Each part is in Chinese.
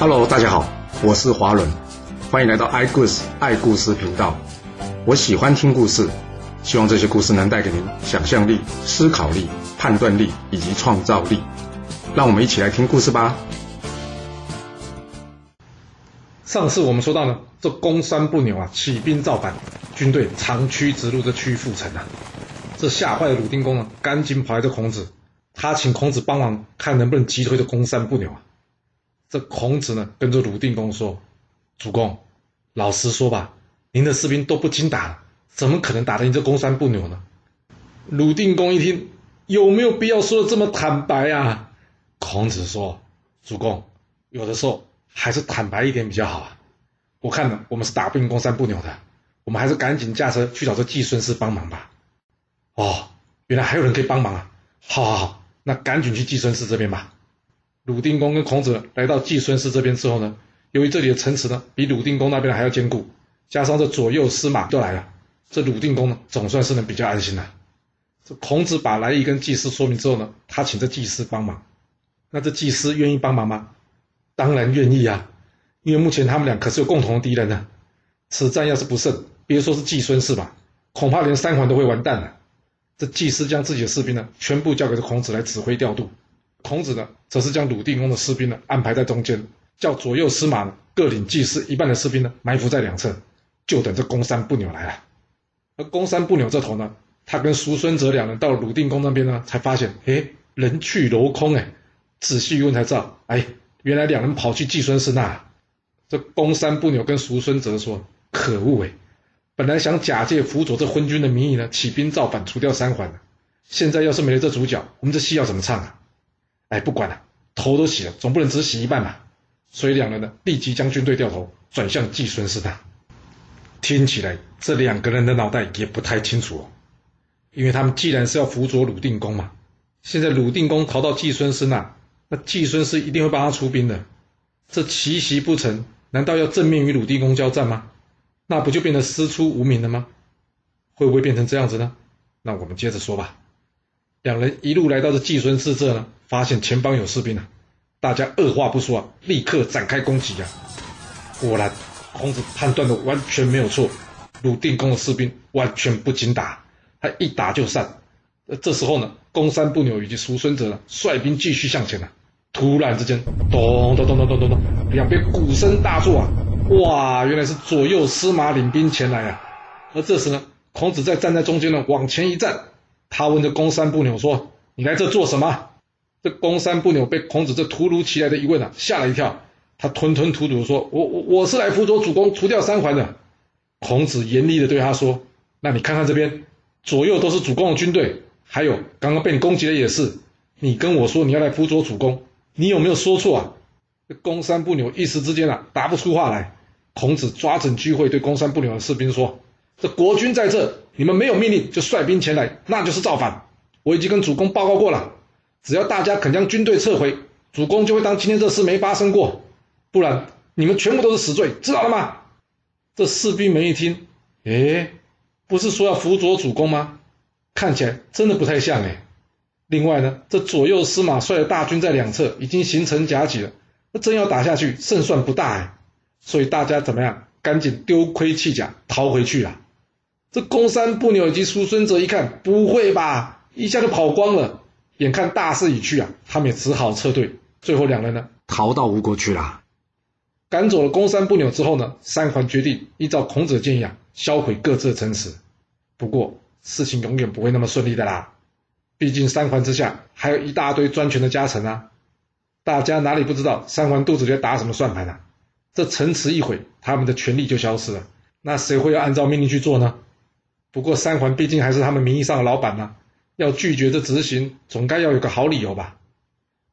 Hello，大家好，我是华伦，欢迎来到爱故事爱故事频道。我喜欢听故事，希望这些故事能带给您想象力、思考力、判断力以及创造力。让我们一起来听故事吧。上次我们说到呢，这公山不牛啊，起兵造反，军队长驱直入这曲阜城啊。这吓坏了鲁定公啊，赶紧跑来这孔子，他请孔子帮忙，看能不能击退这公山不牛啊。这孔子呢，跟着鲁定公说：“主公，老实说吧，您的士兵都不经打，怎么可能打得赢这公山不牛呢？”鲁定公一听，有没有必要说的这么坦白啊？孔子说：“主公，有的时候。”还是坦白一点比较好啊！我看呢，我们是打不赢公山不牛的，我们还是赶紧驾车去找这季孙氏帮忙吧。哦，原来还有人可以帮忙啊！好，好，好，那赶紧去季孙氏这边吧。鲁定公跟孔子来到季孙氏这边之后呢，由于这里的城池呢比鲁定公那边还要坚固，加上这左右司马都来了，这鲁定公呢总算是能比较安心了。这孔子把来意跟祭司说明之后呢，他请这祭司帮忙。那这祭司愿意帮忙吗？当然愿意啊，因为目前他们俩可是有共同的敌人呢。此战要是不胜，别说是季孙氏吧，恐怕连三环都会完蛋了。这季师将自己的士兵呢，全部交给这孔子来指挥调度。孔子呢，则是将鲁定公的士兵呢安排在中间，叫左右司马各领季师一半的士兵呢埋伏在两侧，就等这公山不扭来了。而公山不扭这头呢，他跟叔孙哲两人到鲁定公那边呢，才发现，哎，人去楼空哎，仔细一问才知道，哎。原来两人跑去季孙氏那，这公山不扭跟叔孙哲说：“可恶哎，本来想假借辅佐这昏君的名义呢，起兵造反，除掉三桓的。现在要是没了这主角，我们这戏要怎么唱啊？哎，不管了，头都洗了，总不能只洗一半吧？所以两人呢，立即将军队掉头转向季孙氏那。听起来这两个人的脑袋也不太清楚哦，因为他们既然是要辅佐鲁定公嘛，现在鲁定公逃到季孙氏那。那季孙氏一定会帮他出兵的，这奇袭不成，难道要正面与鲁定公交战吗？那不就变得师出无名了吗？会不会变成这样子呢？那我们接着说吧。两人一路来到这季孙氏这呢，发现前方有士兵啊，大家二话不说啊，立刻展开攻击啊。果然，孔子判断的完全没有错，鲁定公的士兵完全不经打，他一打就散。呃，这时候呢，公山不牛以及叔孙哲呢，率兵继续向前了。突然之间，咚咚咚咚咚咚咚，两边鼓声大作啊！哇，原来是左右司马领兵前来啊！而这时呢，孔子在站在中间呢，往前一站，他问这公山不牛说：“你来这做什么？”这公山不牛被孔子这突如其来的一问啊，吓了一跳，他吞吞吐吐说：“我我我是来辅佐主公除掉三桓的。”孔子严厉的对他说：“那你看看这边，左右都是主公的军队，还有刚刚被你攻击的也是，你跟我说你要来辅佐主公。”你有没有说错啊？这公山不牛一时之间啊，答不出话来。孔子抓整聚会，对公山不牛的士兵说：“这国军在这，你们没有命令就率兵前来，那就是造反。我已经跟主公报告过了，只要大家肯将军队撤回，主公就会当今天这事没发生过。不然，你们全部都是死罪，知道了吗？”这士兵们一听，哎，不是说要辅佐主公吗？看起来真的不太像哎。另外呢，这左右司马率的大军在两侧已经形成夹击了，那真要打下去，胜算不大哎。所以大家怎么样？赶紧丢盔弃甲，逃回去了。这公山不牛以及叔孙哲一看，不会吧，一下就跑光了。眼看大势已去啊，他们也只好撤退。最后两人呢，逃到吴国去了。赶走了公山不牛之后呢，三桓决定依照孔子的建议啊，销毁各自的城池。不过事情永远不会那么顺利的啦。毕竟三环之下还有一大堆专权的家臣啊！大家哪里不知道三环肚子里在打什么算盘呢？这城池一毁，他们的权力就消失了。那谁会要按照命令去做呢？不过三环毕竟还是他们名义上的老板呢，要拒绝这执行，总该要有个好理由吧？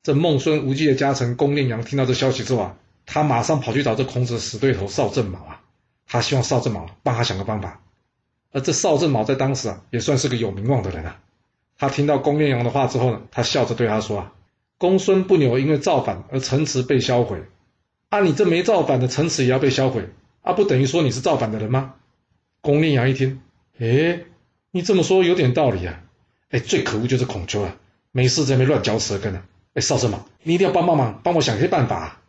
这孟孙无忌的家臣公令阳听到这消息之后啊，他马上跑去找这孔子的死对头邵正卯啊，他希望邵正卯帮他想个办法。而这邵正卯在当时啊，也算是个有名望的人啊。他听到公彦阳的话之后呢，他笑着对他说：“啊，公孙不牛因为造反而城池被销毁，啊，你这没造反的城池也要被销毁，啊，不等于说你是造反的人吗？”公彦阳一听，哎，你这么说有点道理啊，哎，最可恶就是孔丘啊，没事在那边乱嚼舌根啊，哎，少正嘛，你一定要帮帮忙，帮我想些办法。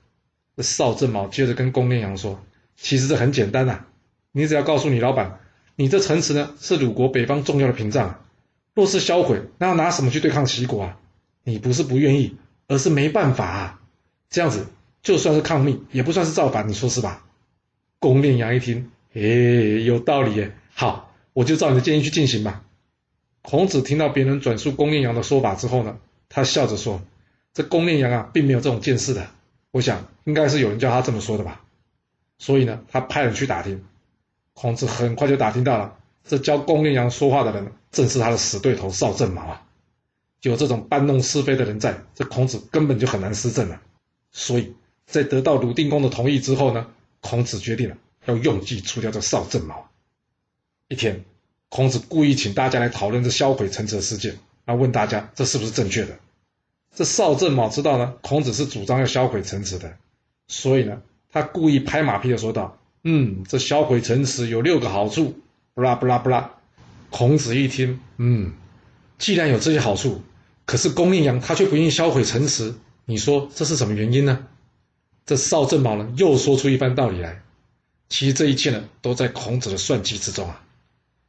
这邵正卯接着跟公炼阳说：“其实这很简单呐，你只要告诉你老板，你这城池呢是鲁国北方重要的屏障，若是销毁，那要拿什么去对抗齐国啊？你不是不愿意，而是没办法啊。这样子就算是抗命，也不算是造反，你说是吧？”公炼阳一听，哎，有道理耶。好，我就照你的建议去进行吧。孔子听到别人转述公炼阳的说法之后呢，他笑着说：“这公炼阳啊，并没有这种见识的。”我想应该是有人叫他这么说的吧，所以呢，他派人去打听。孔子很快就打听到了，这教公炼阳说话的人正是他的死对头邵正卯啊。有这种搬弄是非的人在，这孔子根本就很难施政了。所以在得到鲁定公的同意之后呢，孔子决定了要用计除掉这邵正卯。一天，孔子故意请大家来讨论这销毁城池的事件，然后问大家这是不是正确的。这邵正卯知道呢，孔子是主张要销毁城池的，所以呢，他故意拍马屁的说道：“嗯，这销毁城池有六个好处。”不啦不啦不啦。孔子一听，嗯，既然有这些好处，可是公令阳他却不愿意销毁城池，你说这是什么原因呢？这邵正卯呢又说出一番道理来。其实这一切呢，都在孔子的算计之中啊，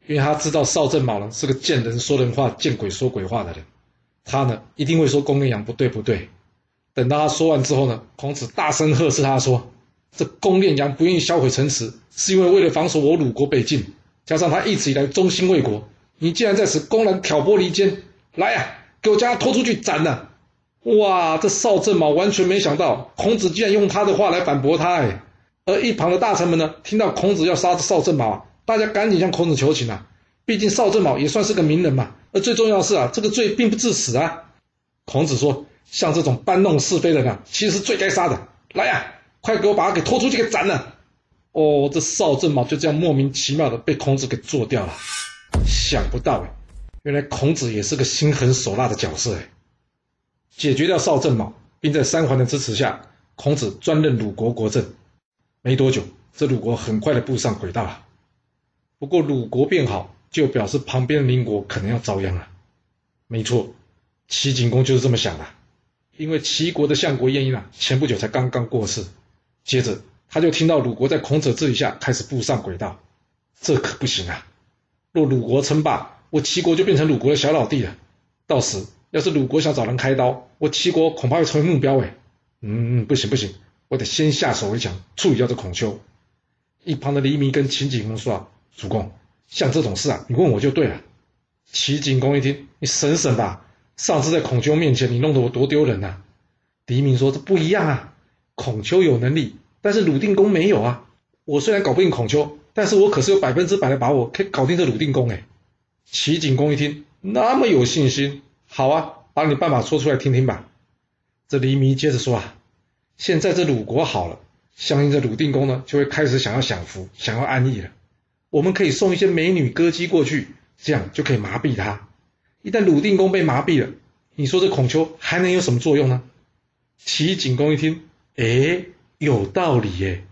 因为他知道邵正卯呢是个见人说人话、见鬼说鬼话的人。他呢一定会说公炼阳不对不对，等到他说完之后呢，孔子大声呵斥他说：“这公炼阳不愿意销毁城池，是因为为了防守我鲁国北境，加上他一直以来忠心为国。你竟然在此公然挑拨离间，来呀，给我将他拖出去斩了！”哇，这邵正卯完全没想到孔子竟然用他的话来反驳他哎，而一旁的大臣们呢，听到孔子要杀邵正卯，大家赶紧向孔子求情啊，毕竟邵正卯也算是个名人嘛。而最重要的是啊，这个罪并不致死啊。孔子说：“像这种搬弄是非的人啊，其实是最该杀的。来呀，快给我把他给拖出去给斩了！”哦，这邵正卯就这样莫名其妙的被孔子给做掉了。想不到哎，原来孔子也是个心狠手辣的角色哎。解决掉邵正卯，并在三桓的支持下，孔子专任鲁国国政。没多久，这鲁国很快的步上轨道了。不过鲁国变好。就表示旁边的邻国可能要遭殃了。没错，齐景公就是这么想的。因为齐国的相国晏婴啊，前不久才刚刚过世，接着他就听到鲁国在孔子治理下开始步上轨道，这可不行啊！若鲁国称霸，我齐国就变成鲁国的小老弟了。到时要是鲁国想找人开刀，我齐国恐怕会成为目标哎。嗯，不行不行，我得先下手为强，处理掉这孔丘。一旁的黎明跟秦景公说啊，主公。像这种事啊，你问我就对了。齐景公一听，你省省吧。上次在孔丘面前，你弄得我多丢人呐。黎明说：“这不一样啊，孔丘有能力，但是鲁定公没有啊。我虽然搞不定孔丘，但是我可是有百分之百的把握可以搞定这鲁定公。”哎，齐景公一听，那么有信心，好啊，把你办法说出来听听吧。这黎明接着说啊，现在这鲁国好了，相信这鲁定公呢，就会开始想要享福，想要安逸了。我们可以送一些美女歌姬过去，这样就可以麻痹他。一旦鲁定公被麻痹了，你说这孔丘还能有什么作用呢？齐景公一听，哎，有道理耶。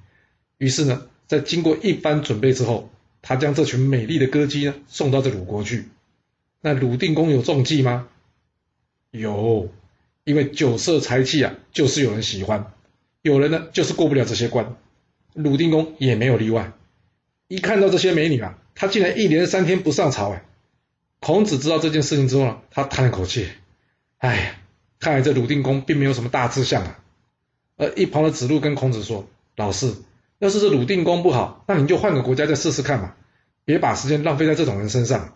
于是呢，在经过一番准备之后，他将这群美丽的歌姬呢送到这鲁国去。那鲁定公有中计吗？有，因为酒色财气啊，就是有人喜欢，有人呢就是过不了这些关。鲁定公也没有例外。一看到这些美女啊，他竟然一连三天不上朝哎！孔子知道这件事情之后呢，他叹了口气，哎呀，看来这鲁定公并没有什么大志向啊。而一旁的子路跟孔子说：“老师，要是这鲁定公不好，那你就换个国家再试试看嘛，别把时间浪费在这种人身上。”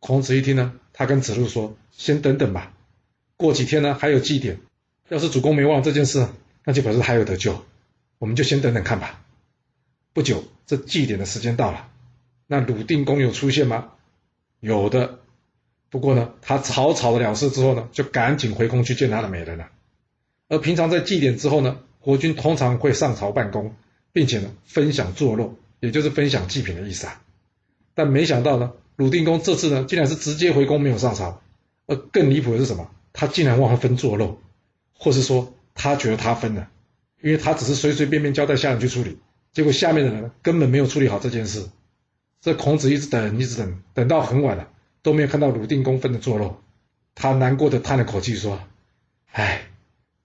孔子一听呢，他跟子路说：“先等等吧，过几天呢还有祭典，要是主公没忘这件事，那就表示还有得救，我们就先等等看吧。”不久，这祭典的时间到了。那鲁定公有出现吗？有的。不过呢，他草草的了事之后呢，就赶紧回宫去见他的美人了。而平常在祭典之后呢，国君通常会上朝办公，并且呢分享坐肉，也就是分享祭品的意思啊。但没想到呢，鲁定公这次呢，竟然是直接回宫没有上朝。而更离谱的是什么？他竟然忘了分坐肉，或是说他觉得他分了，因为他只是随随便便交代下人去处理。结果下面的人根本没有处理好这件事，这孔子一直等，一直等，等到很晚了，都没有看到鲁定公分的坐肉，他难过的叹了口气说：“哎，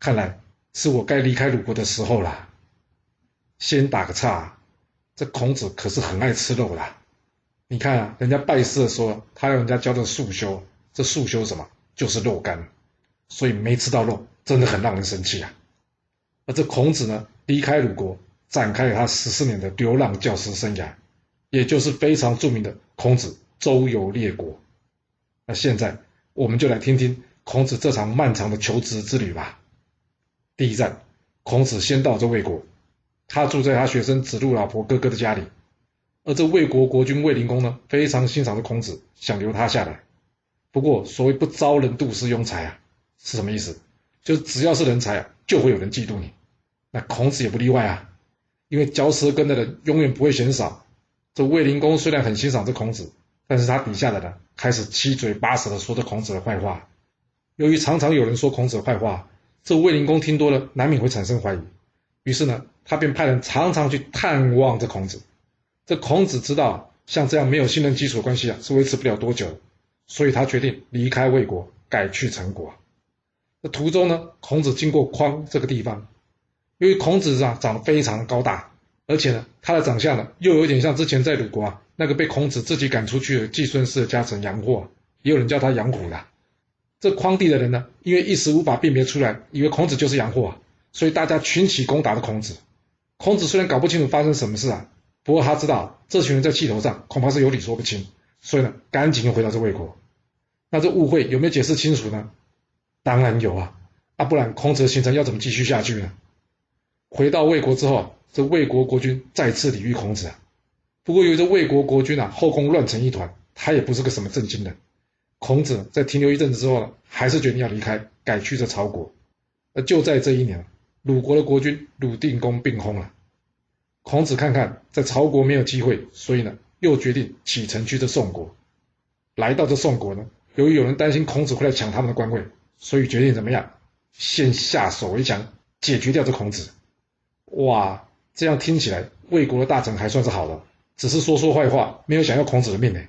看来是我该离开鲁国的时候了。先打个岔，这孔子可是很爱吃肉的。你看啊，人家拜师的时候，他要人家教的素修，这素修什么？就是肉干，所以没吃到肉，真的很让人生气啊。而这孔子呢，离开鲁国，展开了他十四年的流浪教师生涯，也就是非常著名的孔子周游列国。那现在我们就来听听孔子这场漫长的求职之旅吧。第一站，孔子先到这魏国，他住在他学生子路老婆哥哥的家里。而这魏国国君卫灵公呢，非常欣赏这孔子，想留他下来。不过，所谓不招人妒是庸才啊，是什么意思？就是只要是人才啊，就会有人嫉妒你。那孔子也不例外啊，因为嚼舌根的人永远不会嫌少。这卫灵公虽然很欣赏这孔子，但是他底下的人开始七嘴八舌的说这孔子的坏话。由于常常有人说孔子的坏话，这卫灵公听多了，难免会产生怀疑。于是呢，他便派人常常去探望这孔子。这孔子知道，像这样没有信任基础的关系啊，是维持不了多久。所以他决定离开魏国，改去陈国。那途中呢，孔子经过匡这个地方，由于孔子啊长得非常高大，而且呢他的长相呢又有点像之前在鲁国啊那个被孔子自己赶出去的季孙氏的家臣杨霍，也有人叫他杨虎的。这匡地的人呢，因为一时无法辨别出来，以为孔子就是杨霍，所以大家群起攻打的孔子。孔子虽然搞不清楚发生什么事啊，不过他知道这群人在气头上，恐怕是有理说不清，所以呢赶紧又回到这魏国。那这误会有没有解释清楚呢？当然有啊，啊不然孔子的行程要怎么继续下去呢？回到魏国之后，这魏国国君再次礼遇孔子啊。不过由于这魏国国君啊后宫乱成一团，他也不是个什么正经人。孔子在停留一阵子之后呢，还是决定要离开，改去这曹国。而就在这一年，鲁国的国君鲁定公病薨了。孔子看看在曹国没有机会，所以呢又决定启程去这宋国。来到这宋国呢。由于有人担心孔子会来抢他们的官位，所以决定怎么样？先下手为强，解决掉这孔子。哇，这样听起来魏国的大臣还算是好的，只是说说坏话，没有想要孔子的命呢。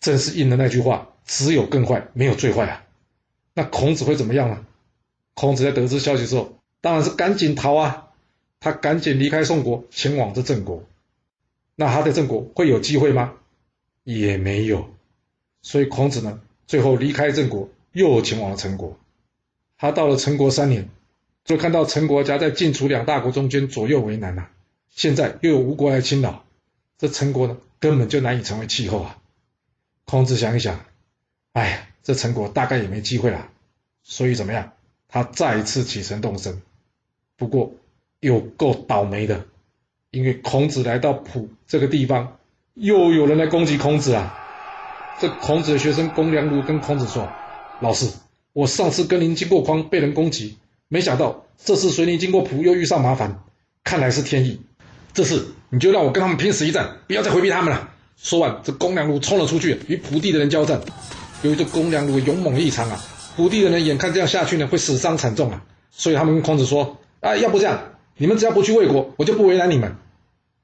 真是应了那句话：只有更坏，没有最坏啊。那孔子会怎么样呢？孔子在得知消息之后，当然是赶紧逃啊！他赶紧离开宋国，前往这郑国。那他在郑国会有机会吗？也没有。所以孔子呢？最后离开郑国，又前往了陈国。他到了陈国三年，就看到陈国家在晋楚两大国中间左右为难呐。现在又有吴国来侵扰，这陈国呢根本就难以成为气候啊。孔子想一想，哎呀，这陈国大概也没机会了。所以怎么样？他再一次启程动身。不过有够倒霉的，因为孔子来到蒲这个地方，又有人来攻击孔子啊。这孔子的学生公良如跟孔子说：“老师，我上次跟您经过匡被人攻击，没想到这次随你经过蒲又遇上麻烦，看来是天意。这次你就让我跟他们拼死一战，不要再回避他们了。”说完，这公良如冲了出去，与蒲地的人交战。由于这公良如勇猛异常啊，蒲地的人眼看这样下去呢，会死伤惨重啊，所以他们跟孔子说：“啊，要不这样，你们只要不去魏国，我就不为难你们。”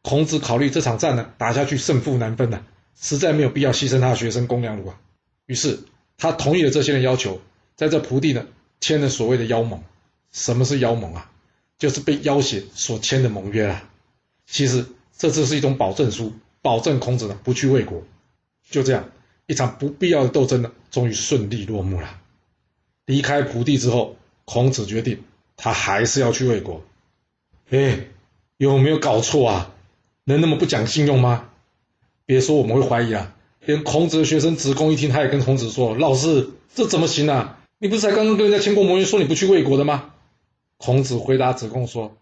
孔子考虑这场战呢，打下去胜负难分呐。实在没有必要牺牲他的学生公良如啊，于是他同意了这些人要求，在这蒲地呢签了所谓的妖盟。什么是妖盟啊？就是被要挟所签的盟约啊。其实这只是一种保证书，保证孔子呢不去魏国。就这样，一场不必要的斗争呢，终于顺利落幕了。离开蒲地之后，孔子决定他还是要去魏国。哎，有没有搞错啊？能那么不讲信用吗？别说我们会怀疑啊，连孔子的学生子贡一听，他也跟孔子说：“老师，这怎么行啊？你不是才刚刚跟人家签过盟约，说你不去魏国的吗？”孔子回答子贡说：“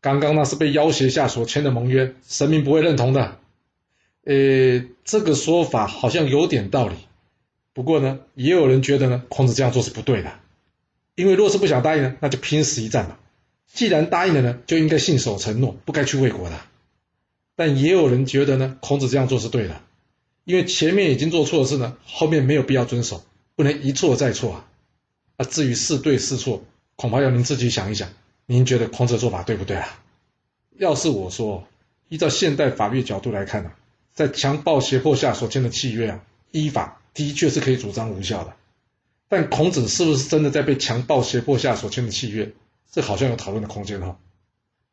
刚刚那是被要挟下所签的盟约，神明不会认同的。”呃，这个说法好像有点道理。不过呢，也有人觉得呢，孔子这样做是不对的，因为若是不想答应呢，那就拼死一战嘛。既然答应了呢，就应该信守承诺，不该去魏国的。但也有人觉得呢，孔子这样做是对的，因为前面已经做错的事呢，后面没有必要遵守，不能一错再错啊。啊，至于是对是错，恐怕要您自己想一想，您觉得孔子的做法对不对啊？要是我说，依照现代法律角度来看呢，在强暴胁迫下所签的契约啊，依法的确是可以主张无效的。但孔子是不是真的在被强暴胁迫下所签的契约，这好像有讨论的空间哦。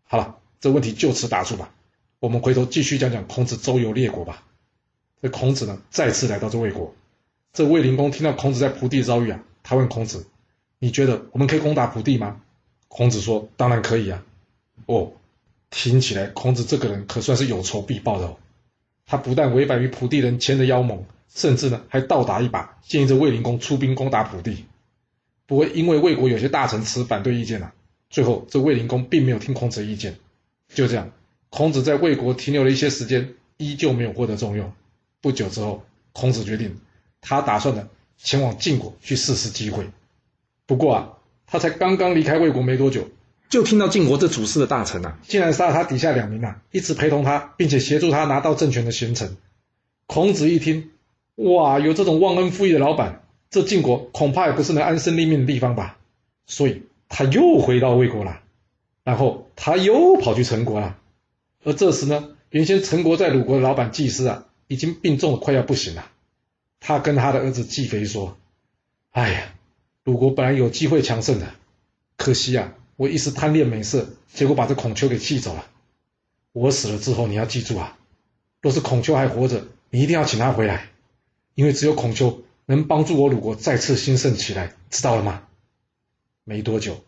好了，这问题就此打住吧。我们回头继续讲讲孔子周游列国吧。这孔子呢，再次来到这魏国。这卫灵公听到孔子在蒲地遭遇啊，他问孔子：“你觉得我们可以攻打蒲地吗？”孔子说：“当然可以啊。”哦，听起来孔子这个人可算是有仇必报的哦。他不但违反于蒲地人签的妖盟，甚至呢还倒打一把，建议这卫灵公出兵攻打蒲地。不过因为魏国有些大臣持反对意见啊，最后这卫灵公并没有听孔子的意见。就这样，孔子在魏国停留了一些时间，依旧没有获得重用。不久之后，孔子决定，他打算呢前往晋国去试试机会。不过啊，他才刚刚离开魏国没多久。就听到晋国这主事的大臣啊，竟然杀了他底下两名啊，一直陪同他，并且协助他拿到政权的贤臣。孔子一听，哇，有这种忘恩负义的老板，这晋国恐怕也不是能安身立命的地方吧？所以他又回到魏国了，然后他又跑去陈国了。而这时呢，原先陈国在鲁国的老板季师啊，已经病重的快要不行了。他跟他的儿子季肥说：“哎呀，鲁国本来有机会强盛的，可惜啊。”我一时贪恋美色，结果把这孔丘给气走了。我死了之后，你要记住啊，若是孔丘还活着，你一定要请他回来，因为只有孔丘能帮助我鲁国再次兴盛起来，知道了吗？没多久，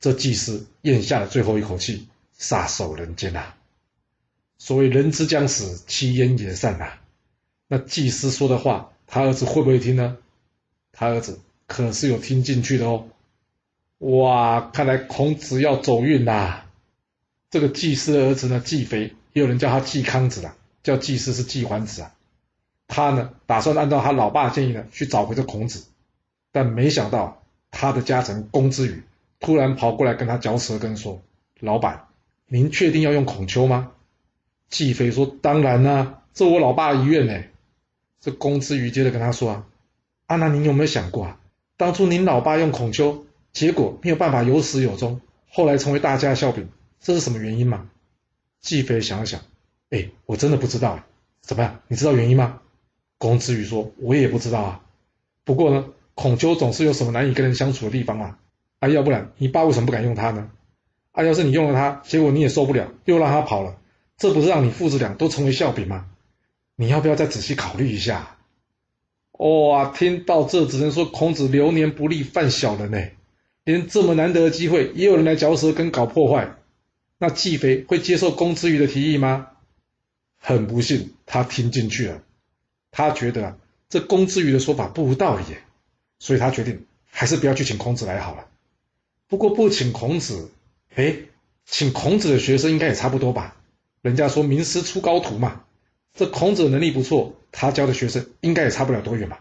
这祭司咽下了最后一口气，撒手人间呐。所谓人之将死，其言也善呐。那祭司说的话，他儿子会不会听呢？他儿子可是有听进去的哦。哇，看来孔子要走运啦！这个季氏的儿子呢，季肥，也有人叫他季康子啦，叫季氏是季桓子啊。他呢，打算按照他老爸的建议呢，去找回这孔子，但没想到他的家臣公之羽突然跑过来跟他嚼舌根说：“老板，您确定要用孔丘吗？”季肥说：“当然啦，这我老爸遗愿呢。”这公之羽接着跟他说：“啊，啊那您有没有想过啊，当初您老爸用孔丘？”结果没有办法有始有终，后来成为大家笑柄，这是什么原因吗？季飞想了想，哎，我真的不知道，怎么样？你知道原因吗？公子羽说，我也不知道啊。不过呢，孔丘总是有什么难以跟人相处的地方啊，啊，要不然你爸为什么不敢用他呢？啊，要是你用了他，结果你也受不了，又让他跑了，这不是让你父子俩都成为笑柄吗？你要不要再仔细考虑一下？哇，听到这只能说孔子流年不利，犯小人呢。连这么难得的机会，也有人来嚼舌根搞破坏，那季肥会接受公之羽的提议吗？很不幸，他听进去了。他觉得，这公之羽的说法不无道理，所以他决定还是不要去请孔子来好了。不过不请孔子，哎，请孔子的学生应该也差不多吧？人家说名师出高徒嘛，这孔子能力不错，他教的学生应该也差不了多远吧？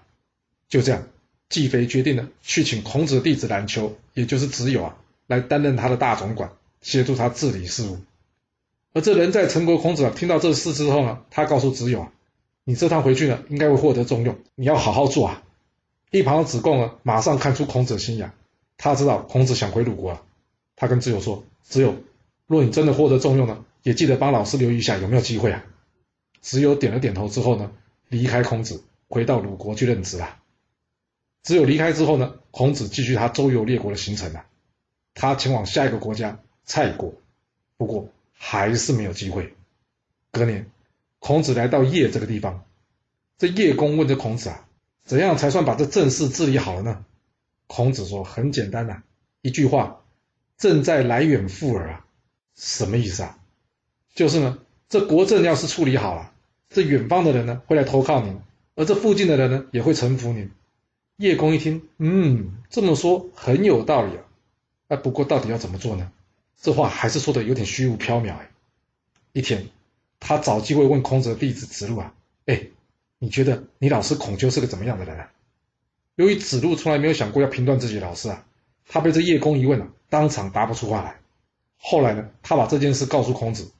就这样。季肥决定了去请孔子弟子冉求，也就是子友啊，来担任他的大总管，协助他治理事务。而这人在陈国孔子啊，听到这事之后呢，他告诉子友啊：“你这趟回去呢，应该会获得重用，你要好好做啊。”一旁的子贡呢，马上看出孔子的心眼，他知道孔子想回鲁国了。他跟子友说：“子友，若你真的获得重用呢，也记得帮老师留意一下有没有机会啊。”只有点了点头之后呢，离开孔子，回到鲁国去任职了。只有离开之后呢，孔子继续他周游列国的行程了。他前往下一个国家蔡国，不过还是没有机会。隔年，孔子来到邺这个地方，这邺公问这孔子啊，怎样才算把这政事治理好了呢？孔子说：很简单呐，一句话，政在来远复耳啊。什么意思啊？就是呢，这国政要是处理好了，这远方的人呢会来投靠您，而这附近的人呢也会臣服您。叶公一听，嗯，这么说很有道理啊。哎，不过到底要怎么做呢？这话还是说的有点虚无缥缈哎。一天，他找机会问孔子的弟子子路啊，哎，你觉得你老师孔丘是个怎么样的人啊？由于子路从来没有想过要评断自己老师啊，他被这叶公一问啊，当场答不出话来。后来呢，他把这件事告诉孔子，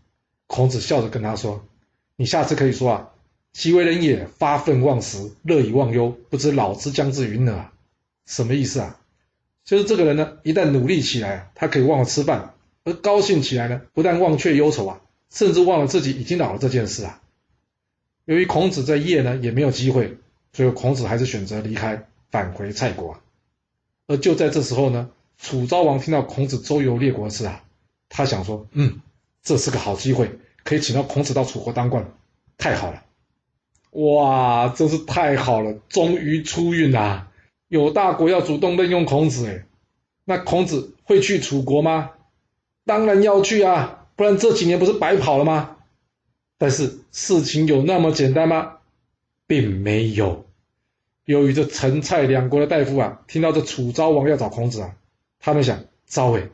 孔子笑着跟他说：“你下次可以说啊。”其为人也，发愤忘食，乐以忘忧，不知老之将至云何？什么意思啊？就是这个人呢，一旦努力起来，他可以忘了吃饭；而高兴起来呢，不但忘却忧愁啊，甚至忘了自己已经老了这件事啊。由于孔子在夜呢也没有机会，所以孔子还是选择离开，返回蔡国。而就在这时候呢，楚昭王听到孔子周游列国的事啊，他想说，嗯，这是个好机会，可以请到孔子到楚国当官，太好了！哇，真是太好了，终于出运啦！有大国要主动任用孔子，哎，那孔子会去楚国吗？当然要去啊，不然这几年不是白跑了吗？但是事情有那么简单吗？并没有。由于这陈蔡两国的大夫啊，听到这楚昭王要找孔子啊，他们想：昭伟，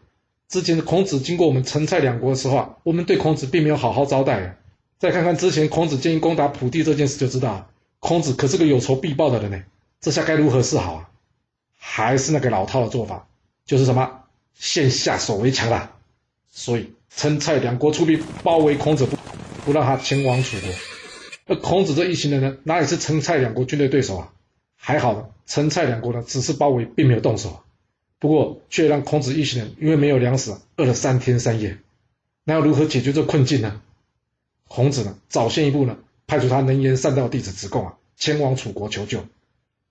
之前孔子经过我们陈蔡两国的时候啊，我们对孔子并没有好好招待。再看看之前孔子建议攻打蒲地这件事，就知道孔子可是个有仇必报的人呢。这下该如何是好啊？还是那个老套的做法，就是什么先下手为强啦。所以陈蔡两国出兵包围孔子，不不让他前往楚国。那孔子这一行人呢，哪里是陈蔡两国军队对手啊？还好，陈蔡两国呢只是包围，并没有动手。不过却让孔子一行人因为没有粮食，饿了三天三夜。那要如何解决这困境呢？孔子呢早先一步呢，派出他能言善道的弟子子贡啊，前往楚国求救。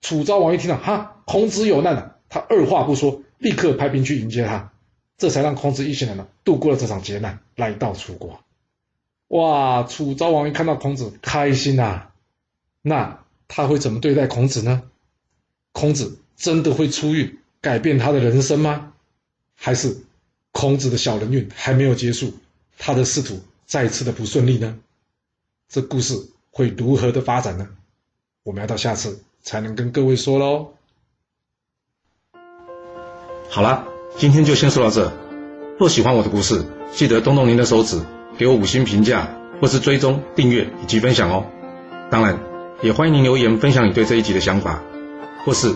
楚昭王一听到哈，孔子有难了，他二话不说，立刻派兵去迎接他，这才让孔子一行人呢度过了这场劫难，来到楚国。哇，楚昭王一看到孔子，开心呐！那他会怎么对待孔子呢？孔子真的会出狱，改变他的人生吗？还是孔子的小人运还没有结束，他的仕途再次的不顺利呢？这故事会如何的发展呢？我们要到下次。才能跟各位说喽。好了，今天就先说到这。若喜欢我的故事，记得动动您的手指，给我五星评价，或是追踪、订阅以及分享哦。当然，也欢迎您留言分享你对这一集的想法，或是